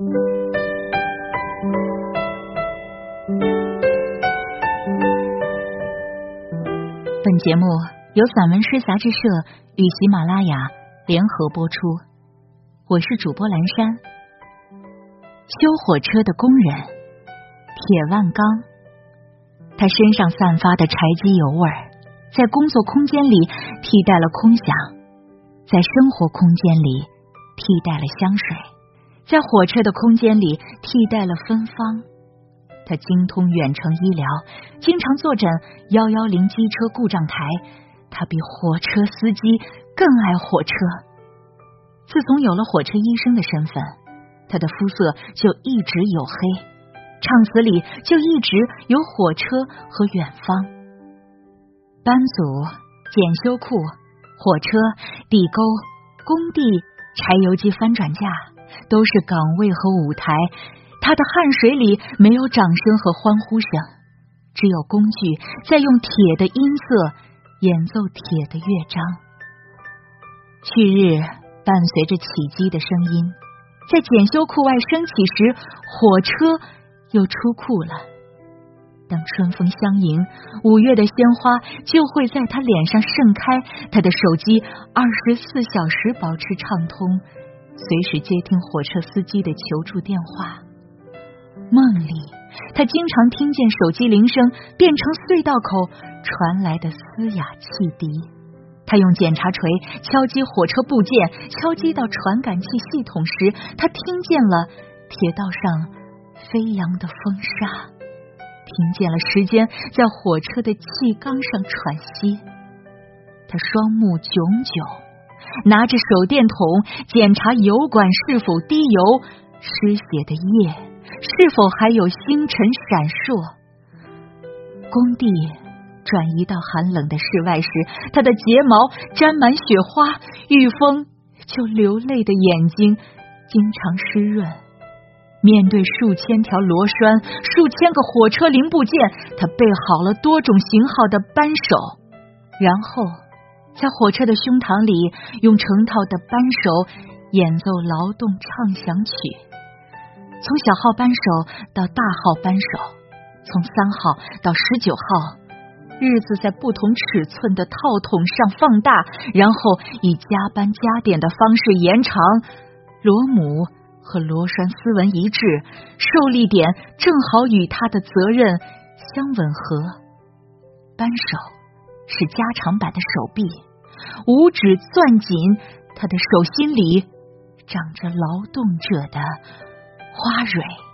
本节目由散文诗杂志社与喜马拉雅联合播出，我是主播蓝山。修火车的工人铁万刚，他身上散发的柴机油味儿，在工作空间里替代了空想，在生活空间里替代了香水，在火车的空间里替代了芬芳。他精通远程医疗，经常坐诊幺幺零机车故障台。他比火车司机更爱火车。自从有了火车医生的身份，他的肤色就一直黝黑，唱词里就一直有火车和远方。班组、检修库、火车、地沟、工地、柴油机翻转架，都是岗位和舞台。他的汗水里没有掌声和欢呼声，只有工具在用铁的音色演奏铁的乐章。旭日伴随着起机的声音，在检修库外升起时，火车又出库了。当春风相迎，五月的鲜花就会在他脸上盛开。他的手机二十四小时保持畅通，随时接听火车司机的求助电话。梦里，他经常听见手机铃声变成隧道口传来的嘶哑汽笛。他用检查锤敲击火车部件，敲击到传感器系统时，他听见了铁道上飞扬的风沙，听见了时间在火车的气缸上喘息。他双目炯炯，拿着手电筒检查油管是否滴油，失血的液。是否还有星辰闪烁？工地转移到寒冷的室外时，他的睫毛沾满雪花，遇风就流泪的眼睛经常湿润。面对数千条螺栓、数千个火车零部件，他备好了多种型号的扳手，然后在火车的胸膛里用成套的扳手演奏劳动畅想曲。从小号扳手到大号扳手，从三号到十九号，日子在不同尺寸的套筒上放大，然后以加班加点的方式延长。螺母和螺栓丝纹一致，受力点正好与他的责任相吻合。扳手是加长版的手臂，五指攥紧，他的手心里长着劳动者的。花蕊。